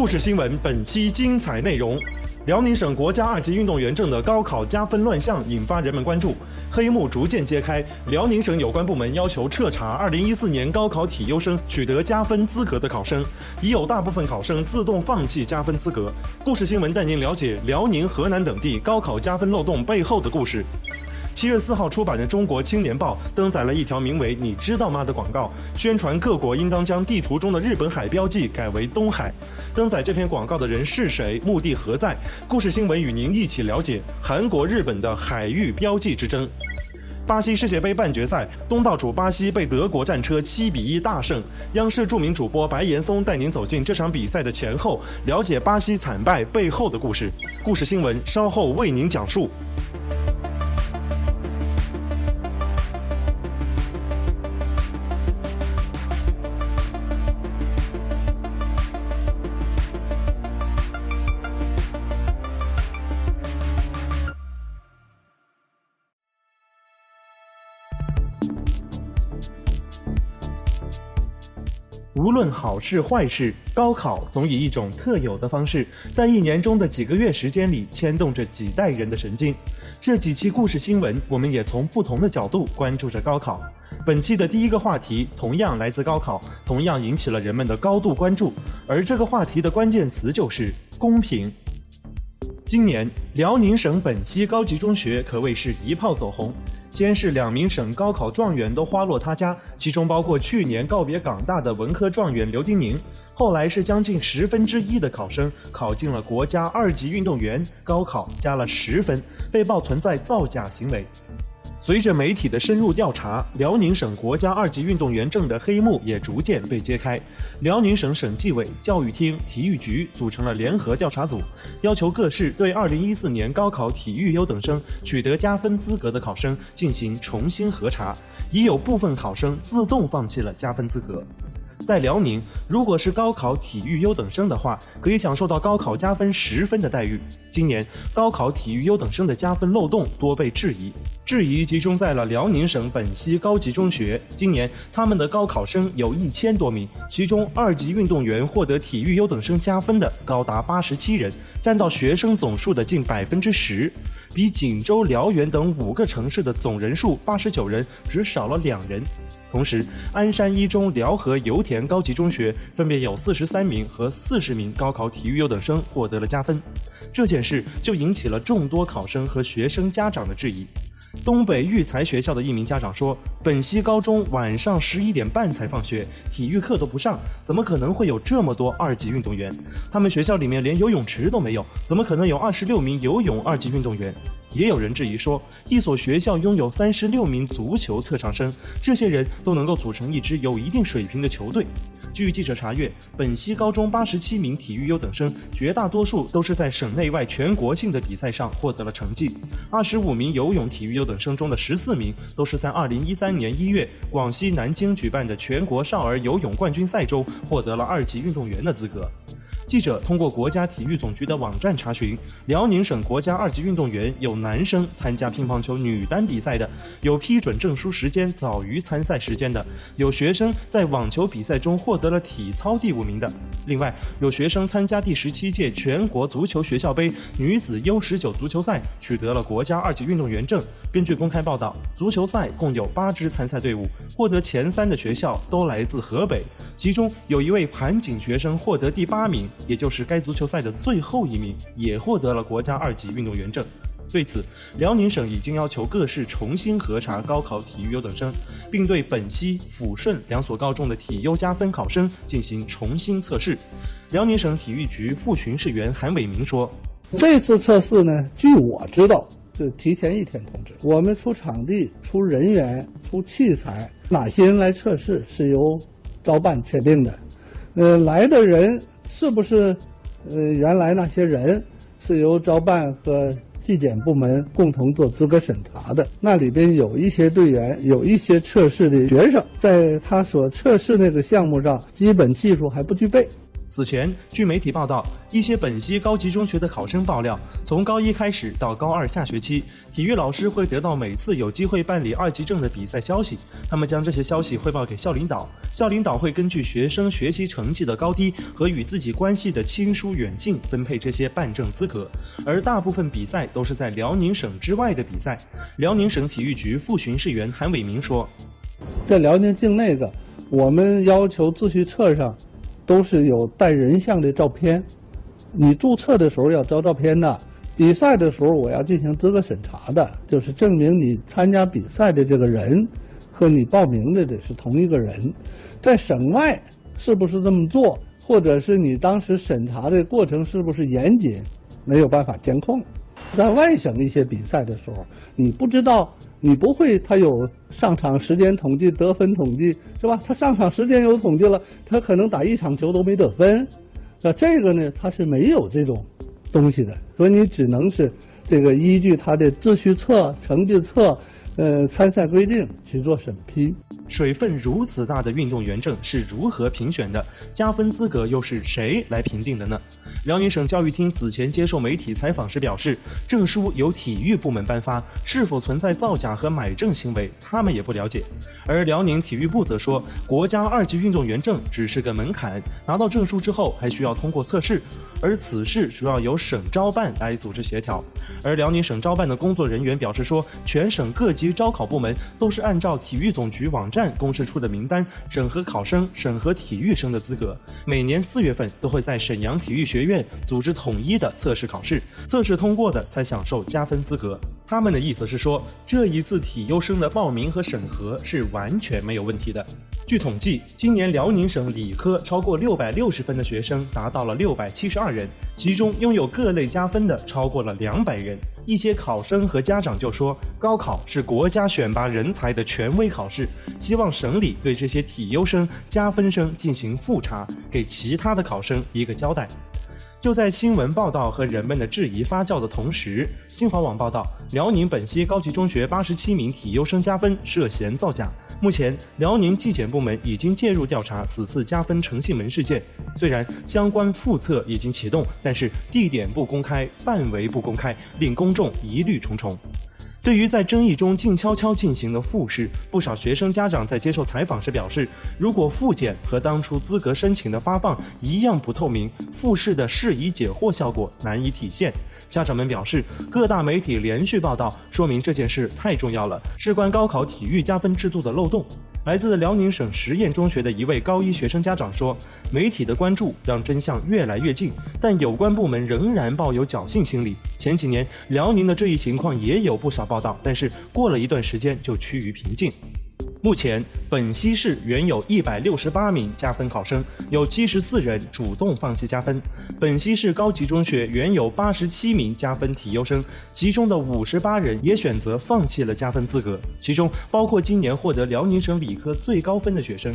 故事新闻本期精彩内容：辽宁省国家二级运动员证的高考加分乱象引发人们关注，黑幕逐渐揭开。辽宁省有关部门要求彻查2014年高考体优生取得加分资格的考生，已有大部分考生自动放弃加分资格。故事新闻带您了解辽宁、河南等地高考加分漏洞背后的故事。七月四号出版的《中国青年报》登载了一条名为“你知道吗”的广告，宣传各国应当将地图中的日本海标记改为东海。登载这篇广告的人是谁？目的何在？故事新闻与您一起了解韩国、日本的海域标记之争。巴西世界杯半决赛，东道主巴西被德国战车七比一大胜。央视著名主播白岩松带您走进这场比赛的前后，了解巴西惨败背后的故事。故事新闻稍后为您讲述。无论好事坏事，高考总以一种特有的方式，在一年中的几个月时间里牵动着几代人的神经。这几期故事新闻，我们也从不同的角度关注着高考。本期的第一个话题同样来自高考，同样引起了人们的高度关注。而这个话题的关键词就是公平。今年，辽宁省本溪高级中学可谓是一炮走红。先是两名省高考状元都花落他家，其中包括去年告别港大的文科状元刘丁宁。后来是将近十分之一的考生考进了国家二级运动员，高考加了十分，被曝存在造假行为。随着媒体的深入调查，辽宁省国家二级运动员证的黑幕也逐渐被揭开。辽宁省省纪委、教育厅、体育局组成了联合调查组，要求各市对2014年高考体育优等生取得加分资格的考生进行重新核查，已有部分考生自动放弃了加分资格。在辽宁，如果是高考体育优等生的话，可以享受到高考加分十分的待遇。今年高考体育优等生的加分漏洞多被质疑，质疑集中在了辽宁省本溪高级中学。今年他们的高考生有一千多名，其中二级运动员获得体育优等生加分的高达八十七人，占到学生总数的近百分之十，比锦州、辽源等五个城市的总人数八十九人只少了两人。同时，鞍山一中、辽河油田高级中学分别有四十三名和四十名高考体育优等生获得了加分，这件事就引起了众多考生和学生家长的质疑。东北育才学校的一名家长说：“本溪高中晚上十一点半才放学，体育课都不上，怎么可能会有这么多二级运动员？他们学校里面连游泳池都没有，怎么可能有二十六名游泳二级运动员？”也有人质疑说，一所学校拥有三十六名足球特长生，这些人都能够组成一支有一定水平的球队。据记者查阅，本溪高中八十七名体育优等生，绝大多数都是在省内外全国性的比赛上获得了成绩。二十五名游泳体育优等生中的十四名，都是在二零一三年一月广西南京举办的全国少儿游泳冠军赛中获得了二级运动员的资格。记者通过国家体育总局的网站查询，辽宁省国家二级运动员有男生参加乒乓球女单比赛的，有批准证书时间早于参赛时间的，有学生在网球比赛中获得了体操第五名的。另外，有学生参加第十七届全国足球学校杯女子 U 十九足球赛，取得了国家二级运动员证。根据公开报道，足球赛共有八支参赛队伍，获得前三的学校都来自河北，其中有一位盘锦学生获得第八名。也就是该足球赛的最后一名，也获得了国家二级运动员证。对此，辽宁省已经要求各市重新核查高考体育优等生，并对本溪、抚顺两所高中的体优加分考生进行重新测试。辽宁省体育局副巡视员韩伟明说：“这次测试呢，据我知道，是提前一天通知。我们出场地、出人员、出器材，哪些人来测试是由招办确定的。呃，来的人是不是呃原来那些人，是由招办和。”纪检部门共同做资格审查的，那里边有一些队员，有一些测试的学生，在他所测试那个项目上，基本技术还不具备。此前，据媒体报道，一些本溪高级中学的考生爆料，从高一开始到高二下学期，体育老师会得到每次有机会办理二级证的比赛消息，他们将这些消息汇报给校领导，校领导会根据学生学习成绩的高低和与自己关系的亲疏远近分配这些办证资格，而大部分比赛都是在辽宁省之外的比赛。辽宁省体育局副巡视员韩伟明说：“在辽宁境内的，我们要求自序册上。”都是有带人像的照片，你注册的时候要交照片的。比赛的时候我要进行资格审查的，就是证明你参加比赛的这个人和你报名的得是同一个人。在省外是不是这么做，或者是你当时审查的过程是不是严谨，没有办法监控。在外省一些比赛的时候，你不知道。你不会，他有上场时间统计、得分统计，是吧？他上场时间有统计了，他可能打一场球都没得分，那这个呢，他是没有这种东西的，所以你只能是这个依据他的秩序册、成绩册。呃，参赛规定去做审批。水分如此大的运动员证是如何评选的？加分资格又是谁来评定的呢？辽宁省教育厅此前接受媒体采访时表示，证书由体育部门颁发，是否存在造假和买证行为，他们也不了解。而辽宁体育部则说，国家二级运动员证只是个门槛，拿到证书之后还需要通过测试，而此事主要由省招办来组织协调。而辽宁省招办的工作人员表示说，全省各及招考部门都是按照体育总局网站公示出的名单审核考生、审核体育生的资格。每年四月份都会在沈阳体育学院组织统一的测试考试，测试通过的才享受加分资格。他们的意思是说，这一次体优生的报名和审核是完全没有问题的。据统计，今年辽宁省理科超过六百六十分的学生达到了六百七十二人，其中拥有各类加分的超过了两百人。一些考生和家长就说，高考是国家选拔人才的权威考试，希望省里对这些体优生、加分生进行复查，给其他的考生一个交代。就在新闻报道和人们的质疑发酵的同时，新华网报道，辽宁本溪高级中学八十七名体优生加分涉嫌造假。目前，辽宁纪检部门已经介入调查此次加分诚信门事件。虽然相关复测已经启动，但是地点不公开，范围不公开，令公众疑虑重重。对于在争议中静悄悄进行的复试，不少学生家长在接受采访时表示，如果复检和当初资格申请的发放一样不透明，复试的释疑解惑效果难以体现。家长们表示，各大媒体连续报道，说明这件事太重要了，事关高考体育加分制度的漏洞。来自辽宁省实验中学的一位高一学生家长说：“媒体的关注让真相越来越近，但有关部门仍然抱有侥幸心理。前几年，辽宁的这一情况也有不少报道，但是过了一段时间就趋于平静。”目前，本溪市原有一百六十八名加分考生，有七十四人主动放弃加分。本溪市高级中学原有八十七名加分体优生，其中的五十八人也选择放弃了加分资格，其中包括今年获得辽宁省理科最高分的学生。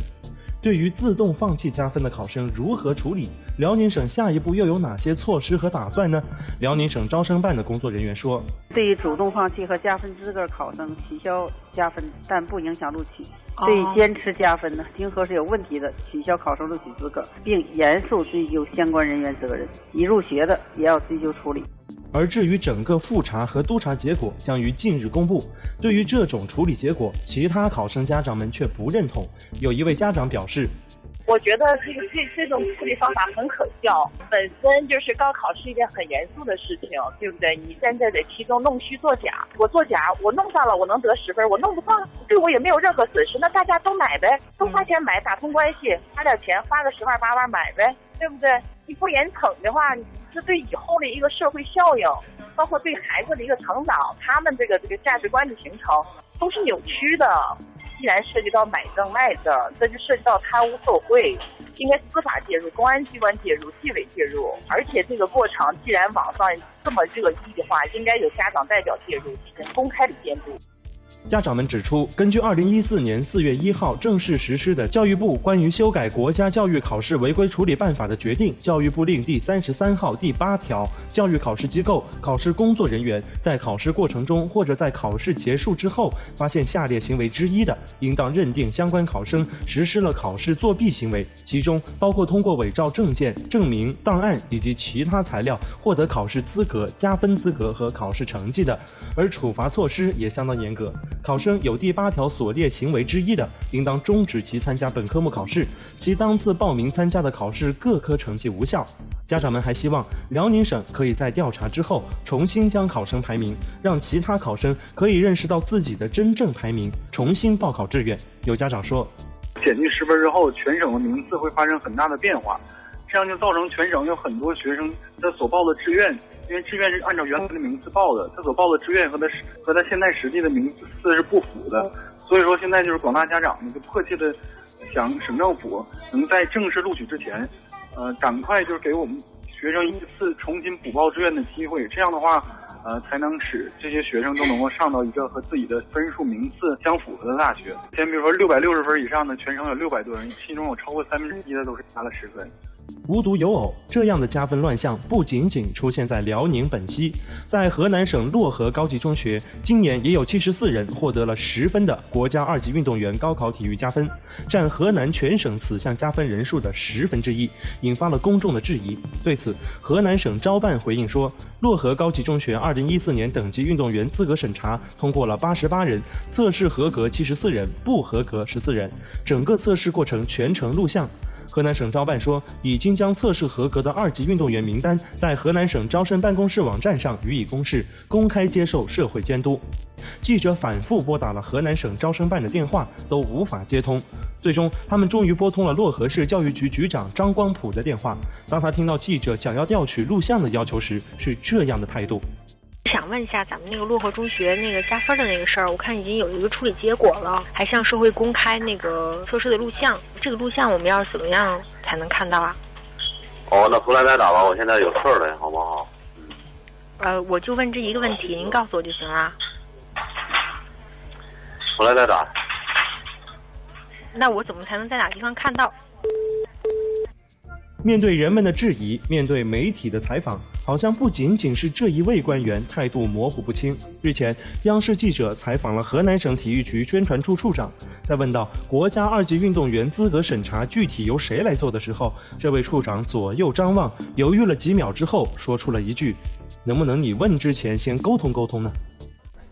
对于自动放弃加分的考生如何处理？辽宁省下一步又有哪些措施和打算呢？辽宁省招生办的工作人员说：“对于主动放弃和加分资格考生取消加分，但不影响录取；对于坚持加分的，经核是有问题的，取消考生录取资格，并严肃追究相关人员责任。已入学的也要追究处理。”而至于整个复查和督查结果将于近日公布。对于这种处理结果，其他考生家长们却不认同。有一位家长表示：“我觉得这个这这种处理方法很可笑。本身就是高考是一件很严肃的事情，对不对？你现在在其中弄虚作假，我作假，我弄上了，我能得十分；我弄不上，对我也没有任何损失。那大家都买呗，都花钱买，打通关系，花点钱，花个十万八万买呗。”对不对？你不严惩的话，这对以后的一个社会效应，包括对孩子的一个成长，他们这个这个价值观的形成都是扭曲的。既然涉及到买证卖证，这就涉及到贪污受贿，应该司法介入、公安机关介入、纪委介入。而且这个过程既然网上这么热议的话，应该有家长代表介入，进行公开的监督。家长们指出，根据二零一四年四月一号正式实施的教育部关于修改国家教育考试违规处理办法的决定（教育部令）第三十三号第八条，教育考试机构、考试工作人员在考试过程中或者在考试结束之后，发现下列行为之一的，应当认定相关考生实施了考试作弊行为，其中包括通过伪造证件、证明、档案以及其他材料获得考试资格、加分资格和考试成绩的，而处罚措施也相当严格。考生有第八条所列行为之一的，应当终止其参加本科目考试，其当次报名参加的考试各科成绩无效。家长们还希望辽宁省可以在调查之后重新将考生排名，让其他考生可以认识到自己的真正排名，重新报考志愿。有家长说，减去十分之后，全省的名次会发生很大的变化，这样就造成全省有很多学生他所报的志愿。因为志愿是按照原来的名次报的，他所报的志愿和他和他现在实际的名次是不符的，所以说现在就是广大家长呢就迫切的想省政府能在正式录取之前，呃，赶快就是给我们学生一次重新补报志愿的机会，这样的话，呃，才能使这些学生都能够上到一个和自己的分数名次相符合的大学。先比如说六百六十分以上的，全省有六百多人，其中有超过三分之一的都是加了十分。无独有偶，这样的加分乱象不仅仅出现在辽宁本溪，在河南省漯河高级中学，今年也有七十四人获得了十分的国家二级运动员高考体育加分，占河南全省此项加分人数的十分之一，引发了公众的质疑。对此，河南省招办回应说，漯河高级中学二零一四年等级运动员资格审查通过了八十八人，测试合格七十四人，不合格十四人，整个测试过程全程录像。河南省招办说，已经将测试合格的二级运动员名单在河南省招生办公室网站上予以公示，公开接受社会监督。记者反复拨打了河南省招生办的电话，都无法接通。最终，他们终于拨通了漯河市教育局局长张光普的电话。当他听到记者想要调取录像的要求时，是这样的态度。想问一下，咱们那个漯河中学那个加分的那个事儿，我看已经有一个处理结果了，还向社会公开那个测试的录像。这个录像我们要怎么样才能看到啊？哦，那回来再打吧，我现在有事儿了，好不好？嗯。呃，我就问这一个问题，您告诉我就行了。回来再打。那我怎么才能在哪地方看到？面对人们的质疑，面对媒体的采访，好像不仅仅是这一位官员态度模糊不清。日前，央视记者采访了河南省体育局宣传处处长，在问到国家二级运动员资格审查具体由谁来做的时候，这位处长左右张望，犹豫了几秒之后，说出了一句：“能不能你问之前先沟通沟通呢？”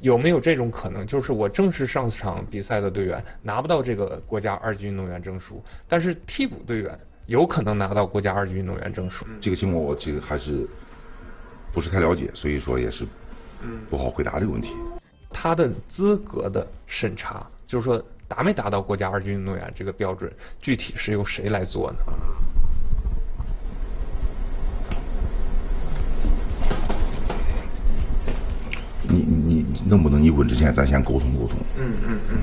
有没有这种可能，就是我正式上场比赛的队员拿不到这个国家二级运动员证书，但是替补队员？有可能拿到国家二级运动员证书。这个情况我这个还是不是太了解，所以说也是不好回答这个问题。他的资格的审查，就是说达没达到国家二级运动员这个标准，具体是由谁来做呢？你你能不能你问之前咱先沟通沟通？嗯嗯嗯。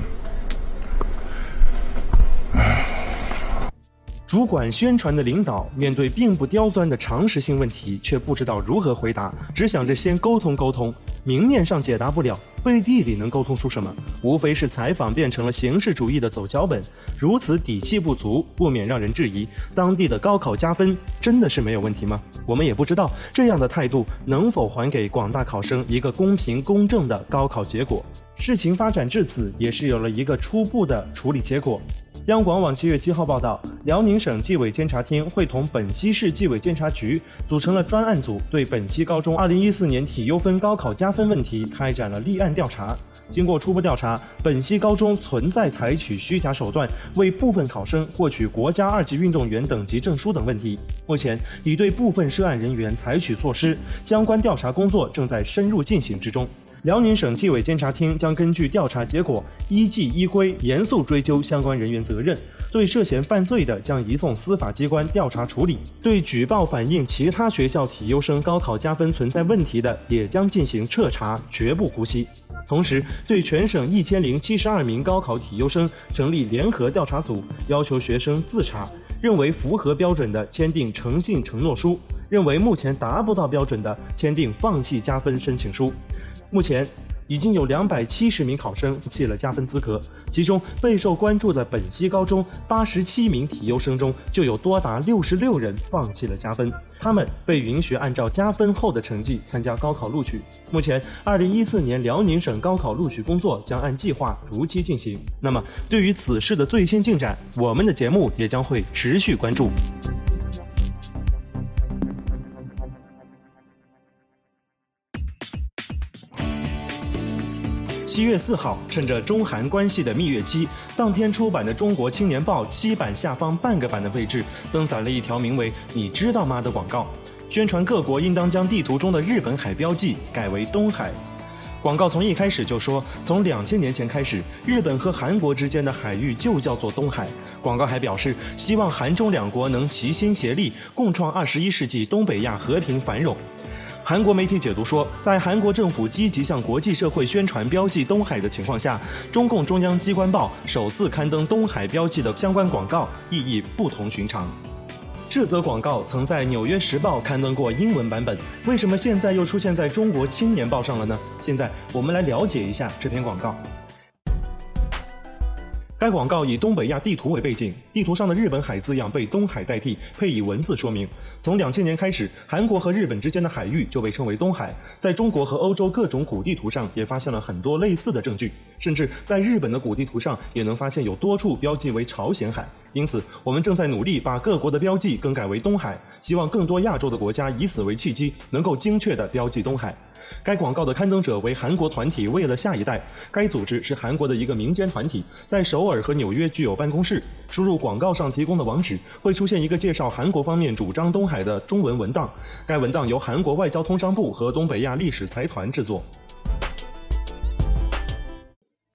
主管宣传的领导面对并不刁钻的常识性问题，却不知道如何回答，只想着先沟通沟通。明面上解答不了，背地里能沟通出什么？无非是采访变成了形式主义的走脚本，如此底气不足，不免让人质疑：当地的高考加分真的是没有问题吗？我们也不知道这样的态度能否还给广大考生一个公平公正的高考结果。事情发展至此，也是有了一个初步的处理结果。央广网七月七号报道，辽宁省纪委监察厅会同本溪市纪委监察局组成了专案组，对本溪高中二零一四年体优分高考加分问题开展了立案调查。经过初步调查，本溪高中存在采取虚假手段为部分考生获取国家二级运动员等级证书等问题。目前已对部分涉案人员采取措施，相关调查工作正在深入进行之中。辽宁省纪委监察厅将根据调查结果，依纪依规严肃追究相关人员责任，对涉嫌犯罪的将移送司法机关调查处理；对举报反映其他学校体优生高考加分存在问题的，也将进行彻查，绝不姑息。同时，对全省一千零七十二名高考体优生成立联合调查组，要求学生自查，认为符合标准的签订诚信承诺书，认为目前达不到标准的签订放弃加分申请书。目前已经有两百七十名考生弃了加分资格，其中备受关注的本溪高中八十七名体优生中，就有多达六十六人放弃了加分，他们被允许按照加分后的成绩参加高考录取。目前，二零一四年辽宁省高考录取工作将按计划如期进行。那么，对于此事的最新进展，我们的节目也将会持续关注。七月四号，趁着中韩关系的蜜月期，当天出版的《中国青年报》七版下方半个版的位置登载了一条名为“你知道吗”的广告，宣传各国应当将地图中的日本海标记改为东海。广告从一开始就说，从两千年前开始，日本和韩国之间的海域就叫做东海。广告还表示，希望韩中两国能齐心协力，共创二十一世纪东北亚和平繁荣。韩国媒体解读说，在韩国政府积极向国际社会宣传标记东海的情况下，中共中央机关报首次刊登东海标记的相关广告，意义不同寻常。这则广告曾在《纽约时报》刊登过英文版本，为什么现在又出现在中国青年报上了呢？现在我们来了解一下这篇广告。该广告以东北亚地图为背景，地图上的日本海字样被东海代替，配以文字说明。从两千年开始，韩国和日本之间的海域就被称为东海。在中国和欧洲各种古地图上也发现了很多类似的证据，甚至在日本的古地图上也能发现有多处标记为朝鲜海。因此，我们正在努力把各国的标记更改为东海，希望更多亚洲的国家以此为契机，能够精确地标记东海。该广告的刊登者为韩国团体“为了下一代”，该组织是韩国的一个民间团体，在首尔和纽约具有办公室。输入广告上提供的网址，会出现一个介绍韩国方面主张东海的中文文档。该文档由韩国外交通商部和东北亚历史财团制作。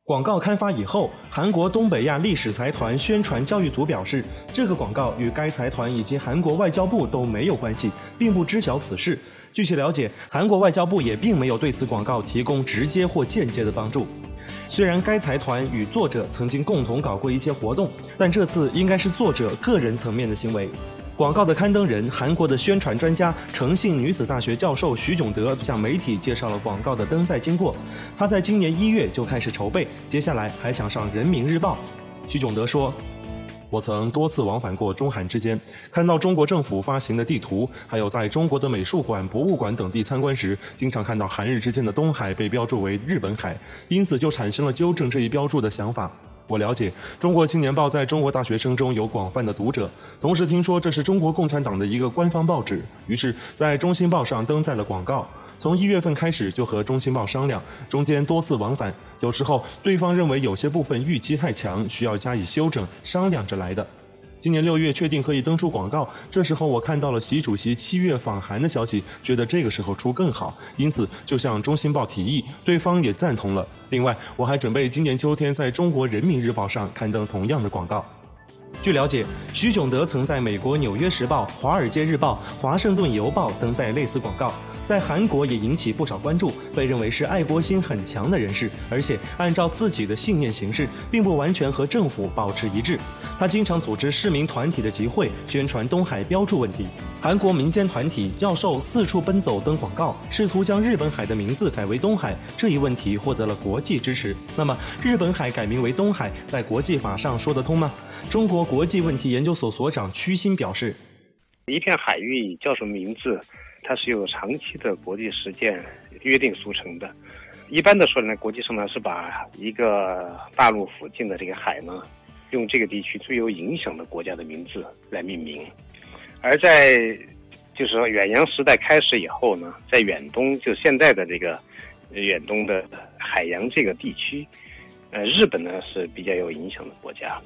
广告刊发以后，韩国东北亚历史财团宣传教育组表示，这个广告与该财团以及韩国外交部都没有关系，并不知晓此事。据其了解，韩国外交部也并没有对此广告提供直接或间接的帮助。虽然该财团与作者曾经共同搞过一些活动，但这次应该是作者个人层面的行为。广告的刊登人，韩国的宣传专家、诚信女子大学教授徐炯德向媒体介绍了广告的登载经过。他在今年一月就开始筹备，接下来还想上人民日报。徐炯德说。我曾多次往返过中韩之间，看到中国政府发行的地图，还有在中国的美术馆、博物馆等地参观时，经常看到韩日之间的东海被标注为日本海，因此就产生了纠正这一标注的想法。我了解《中国青年报》在中国大学生中有广泛的读者，同时听说这是中国共产党的一个官方报纸，于是，在《中新报》上登载了广告。从一月份开始就和中青报商量，中间多次往返，有时候对方认为有些部分预期太强，需要加以修整，商量着来的。今年六月确定可以登出广告，这时候我看到了习主席七月访韩的消息，觉得这个时候出更好，因此就向中新报提议，对方也赞同了。另外，我还准备今年秋天在中国人民日报上刊登同样的广告。据了解，徐炯德曾在美国《纽约时报》《华尔街日报》《华盛顿邮报》登载类似广告。在韩国也引起不少关注，被认为是爱国心很强的人士，而且按照自己的信念行事，并不完全和政府保持一致。他经常组织市民团体的集会，宣传东海标注问题。韩国民间团体教授四处奔走登广告，试图将日本海的名字改为东海。这一问题获得了国际支持。那么，日本海改名为东海，在国际法上说得通吗？中国国际问题研究所所长屈新表示：“一片海域叫什么名字？”它是有长期的国际实践约定俗成的。一般的说呢，国际上呢是把一个大陆附近的这个海呢，用这个地区最有影响的国家的名字来命名。而在就是说远洋时代开始以后呢，在远东就现在的这个远东的海洋这个地区，呃，日本呢是比较有影响的国家。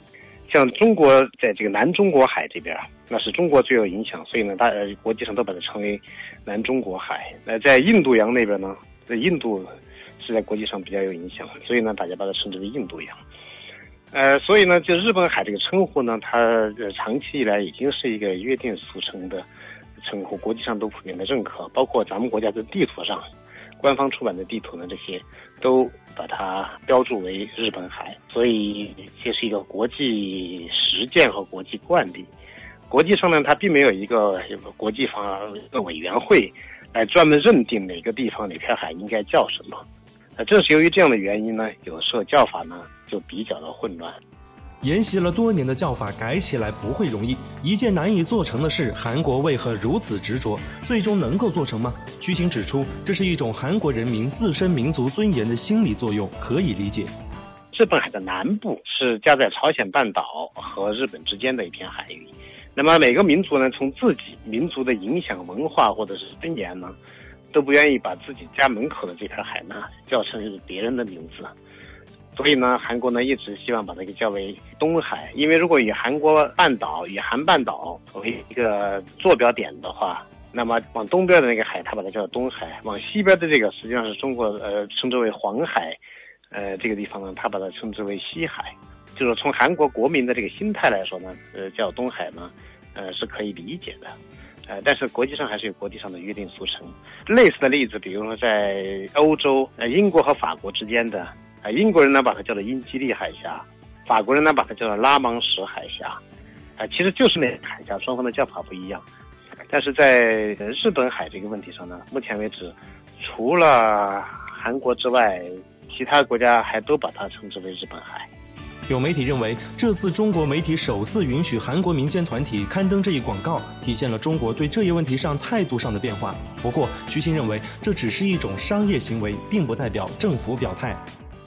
像中国在这个南中国海这边，那是中国最有影响，所以呢，大呃国际上都把它称为南中国海。那在印度洋那边呢，在印度是是在国际上比较有影响，所以呢，大家把它称之为印度洋。呃，所以呢，就日本海这个称呼呢，它长期以来已经是一个约定俗成的称呼，国际上都普遍的认可，包括咱们国家的地图上，官方出版的地图呢，这些都把它标注为日本海，所以这是一个国际实践和国际惯例。国际上呢，它并没有一个国际法委员会来专门认定哪个地方哪片海应该叫什么。那正是由于这样的原因呢，有时候叫法呢。就比较的混乱。沿袭了多年的叫法改起来不会容易，一件难以做成的事，韩国为何如此执着？最终能够做成吗？曲晴指出，这是一种韩国人民自身民族尊严的心理作用，可以理解。日本海的南部是夹在朝鲜半岛和日本之间的一片海域，那么每个民族呢，从自己民族的影响文化或者是尊严呢，都不愿意把自己家门口的这片海呢叫成别人的名字。所以呢，韩国呢一直希望把它给叫为东海，因为如果以韩国半岛、以韩半岛为一个坐标点的话，那么往东边的那个海，它把它叫东海；往西边的这个，实际上是中国呃称之为黄海，呃这个地方呢，它把它称之为西海。就是从韩国国民的这个心态来说呢，呃叫东海呢，呃是可以理解的，呃但是国际上还是有国际上的约定俗成。类似的例子，比如说在欧洲，呃英国和法国之间的。啊，英国人呢把它叫做英吉利海峡，法国人呢把它叫做拉芒什海峡，啊，其实就是那海峡，双方的叫法不一样。但是在日本海这个问题上呢，目前为止，除了韩国之外，其他国家还都把它称之为日本海。有媒体认为，这次中国媒体首次允许韩国民间团体刊登这一广告，体现了中国对这一问题上态度上的变化。不过，徐新认为，这只是一种商业行为，并不代表政府表态。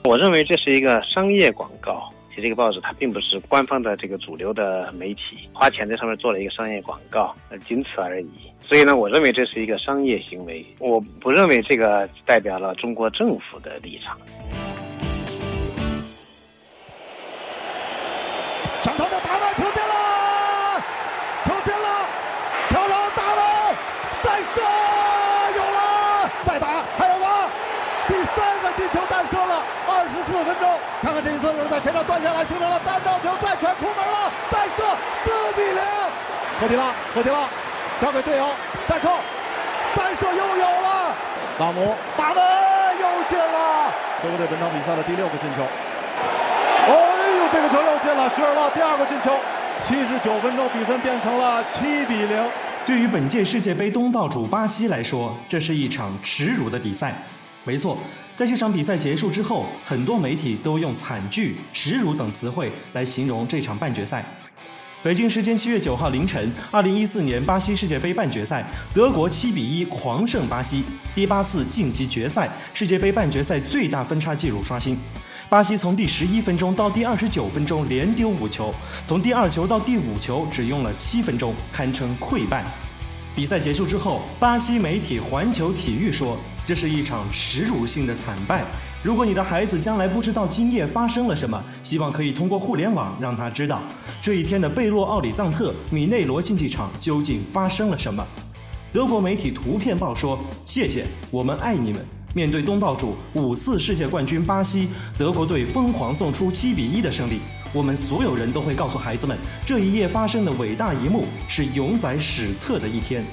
我认为这是一个商业广告，其实这个报纸它并不是官方的这个主流的媒体，花钱在上面做了一个商业广告，仅此而已。所以呢，我认为这是一个商业行为，我不认为这个代表了中国政府的立场。这一次是在前场断下来，形成了单刀球，再传空门了，再射，四比零。科迪拉，科迪拉，交给队友，再扣，再射又有了。拉姆打门又进了，德国队本场比赛的第六个进球。哦呦，这个球又进了，施尔勒第二个进球。七十九分钟，比分变成了七比零。对于本届世界杯东道主巴西来说，这是一场耻辱的比赛。没错。在这场比赛结束之后，很多媒体都用惨剧、耻辱等词汇来形容这场半决赛。北京时间七月九号凌晨，二零一四年巴西世界杯半决赛，德国七比一狂胜巴西，第八次晋级决赛，世界杯半决赛最大分差纪录刷新。巴西从第十一分钟到第二十九分钟连丢五球，从第二球到第五球只用了七分钟，堪称溃败。比赛结束之后，巴西媒体环球体育说。这是一场耻辱性的惨败。如果你的孩子将来不知道今夜发生了什么，希望可以通过互联网让他知道这一天的贝洛奥里藏特米内罗竞技场究竟发生了什么。德国媒体图片报说：“谢谢，我们爱你们。”面对东道主五次世界冠军巴西，德国队疯狂送出七比一的胜利。我们所有人都会告诉孩子们，这一夜发生的伟大一幕是永载史册的一天。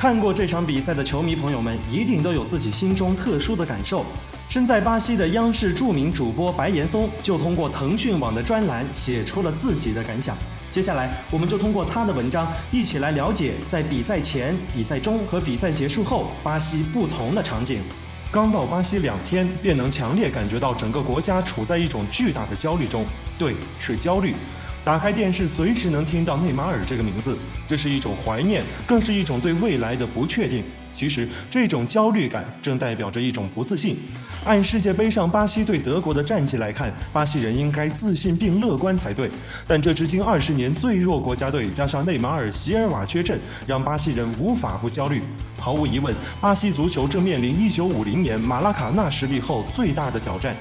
看过这场比赛的球迷朋友们，一定都有自己心中特殊的感受。身在巴西的央视著名主播白岩松，就通过腾讯网的专栏写出了自己的感想。接下来，我们就通过他的文章，一起来了解在比赛前、比赛中和比赛结束后巴西不同的场景。刚到巴西两天，便能强烈感觉到整个国家处在一种巨大的焦虑中。对，是焦虑。打开电视，随时能听到内马尔这个名字，这是一种怀念，更是一种对未来的不确定。其实，这种焦虑感正代表着一种不自信。按世界杯上巴西对德国的战绩来看，巴西人应该自信并乐观才对。但这支近二十年最弱国家队，加上内马尔、席尔瓦缺阵，让巴西人无法不焦虑。毫无疑问，巴西足球正面临1950年马拉卡纳失利后最大的挑战，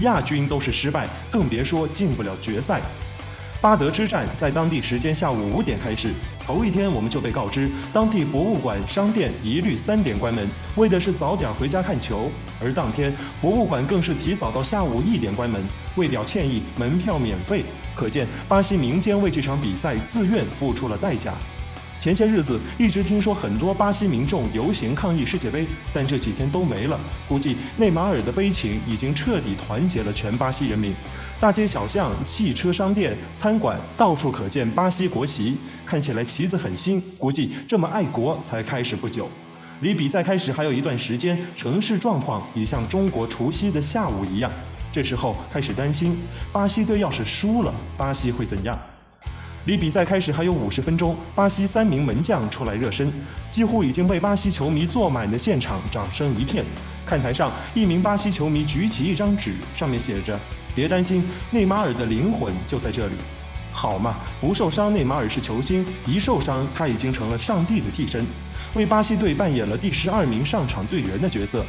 亚军都是失败，更别说进不了决赛。巴德之战在当地时间下午五点开始，头一天我们就被告知，当地博物馆、商店一律三点关门，为的是早点回家看球。而当天博物馆更是提早到下午一点关门，为表歉意，门票免费。可见巴西民间为这场比赛自愿付出了代价。前些日子一直听说很多巴西民众游行抗议世界杯，但这几天都没了。估计内马尔的悲情已经彻底团结了全巴西人民。大街小巷、汽车商店、餐馆到处可见巴西国旗，看起来旗子很新。估计这么爱国才开始不久，离比赛开始还有一段时间，城市状况已像中国除夕的下午一样。这时候开始担心，巴西队要是输了，巴西会怎样？离比赛开始还有五十分钟，巴西三名门将出来热身，几乎已经被巴西球迷坐满的现场掌声一片。看台上，一名巴西球迷举起一张纸，上面写着：“别担心，内马尔的灵魂就在这里。”好嘛，不受伤，内马尔是球星；一受伤，他已经成了上帝的替身，为巴西队扮演了第十二名上场队员的角色。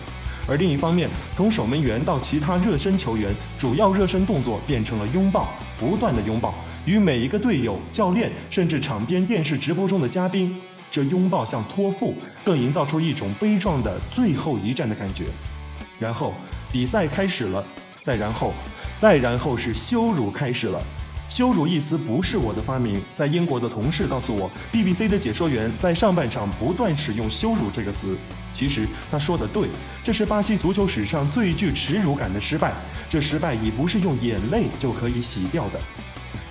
而另一方面，从守门员到其他热身球员，主要热身动作变成了拥抱，不断的拥抱。与每一个队友、教练，甚至场边电视直播中的嘉宾，这拥抱像托付，更营造出一种悲壮的最后一战的感觉。然后比赛开始了，再然后，再然后是羞辱开始了。羞辱一词不是我的发明，在英国的同事告诉我，BBC 的解说员在上半场不断使用“羞辱”这个词。其实他说的对，这是巴西足球史上最具耻辱感的失败。这失败已不是用眼泪就可以洗掉的。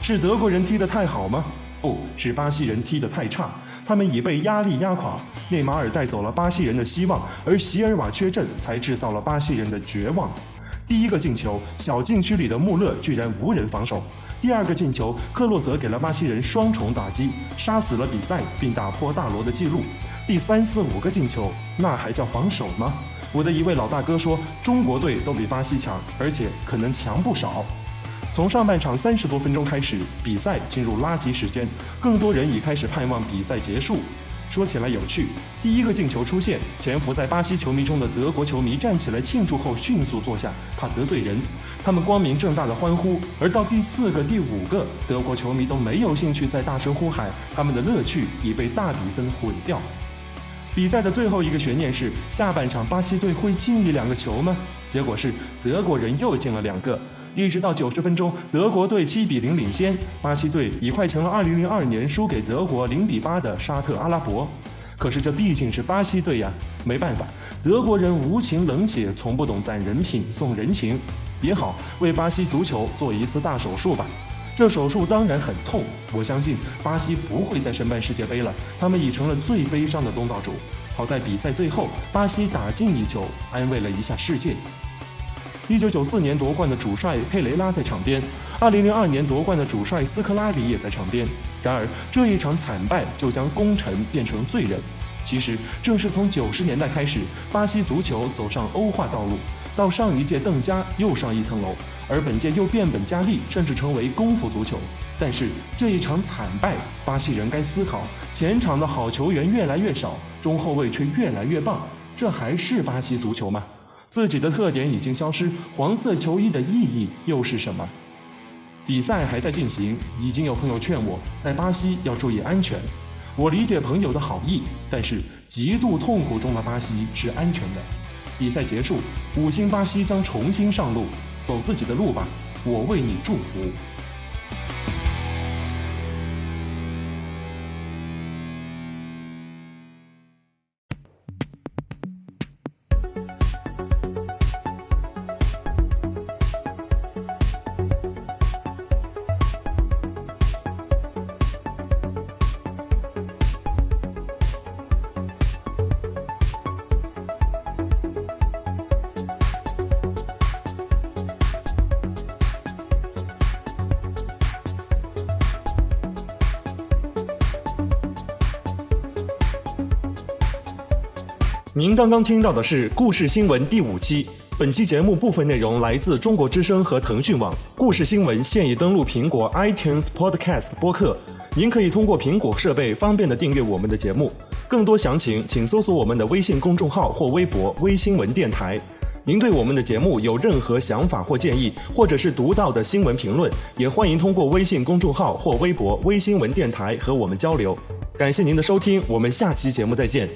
是德国人踢得太好吗？不是巴西人踢得太差，他们已被压力压垮。内马尔带走了巴西人的希望，而席尔瓦缺阵才制造了巴西人的绝望。第一个进球，小禁区里的穆勒居然无人防守；第二个进球，克洛泽给了巴西人双重打击，杀死了比赛并打破大罗的记录。第三四五个进球，那还叫防守吗？我的一位老大哥说，中国队都比巴西强，而且可能强不少。从上半场三十多分钟开始，比赛进入垃圾时间，更多人已开始盼望比赛结束。说起来有趣，第一个进球出现，潜伏在巴西球迷中的德国球迷站起来庆祝后迅速坐下，怕得罪人。他们光明正大的欢呼。而到第四个、第五个，德国球迷都没有兴趣再大声呼喊，他们的乐趣已被大比分毁掉。比赛的最后一个悬念是：下半场巴西队会进一两个球吗？结果是德国人又进了两个。一直到九十分钟，德国队七比零领先，巴西队已快成了二零零二年输给德国零比八的沙特阿拉伯。可是这毕竟是巴西队呀，没办法，德国人无情冷血，从不懂攒人品送人情。也好，为巴西足球做一次大手术吧。这手术当然很痛，我相信巴西不会再申办世界杯了，他们已成了最悲伤的东道主。好在比赛最后，巴西打进一球，安慰了一下世界。一九九四年夺冠的主帅佩雷拉在场边，二零零二年夺冠的主帅斯科拉里也在场边。然而，这一场惨败就将功臣变成罪人。其实，正是从九十年代开始，巴西足球走上欧化道路，到上一届邓加又上一层楼，而本届又变本加厉，甚至成为功夫足球。但是，这一场惨败，巴西人该思考：前场的好球员越来越少，中后卫却越来越棒，这还是巴西足球吗？自己的特点已经消失，黄色球衣的意义又是什么？比赛还在进行，已经有朋友劝我在巴西要注意安全。我理解朋友的好意，但是极度痛苦中的巴西是安全的。比赛结束，五星巴西将重新上路，走自己的路吧，我为你祝福。您刚刚听到的是《故事新闻》第五期。本期节目部分内容来自中国之声和腾讯网。故事新闻现已登录苹果 iTunes Podcast 播客，您可以通过苹果设备方便的订阅我们的节目。更多详情，请搜索我们的微信公众号或微博“微新闻电台”。您对我们的节目有任何想法或建议，或者是独到的新闻评论，也欢迎通过微信公众号或微博“微新闻电台”和我们交流。感谢您的收听，我们下期节目再见。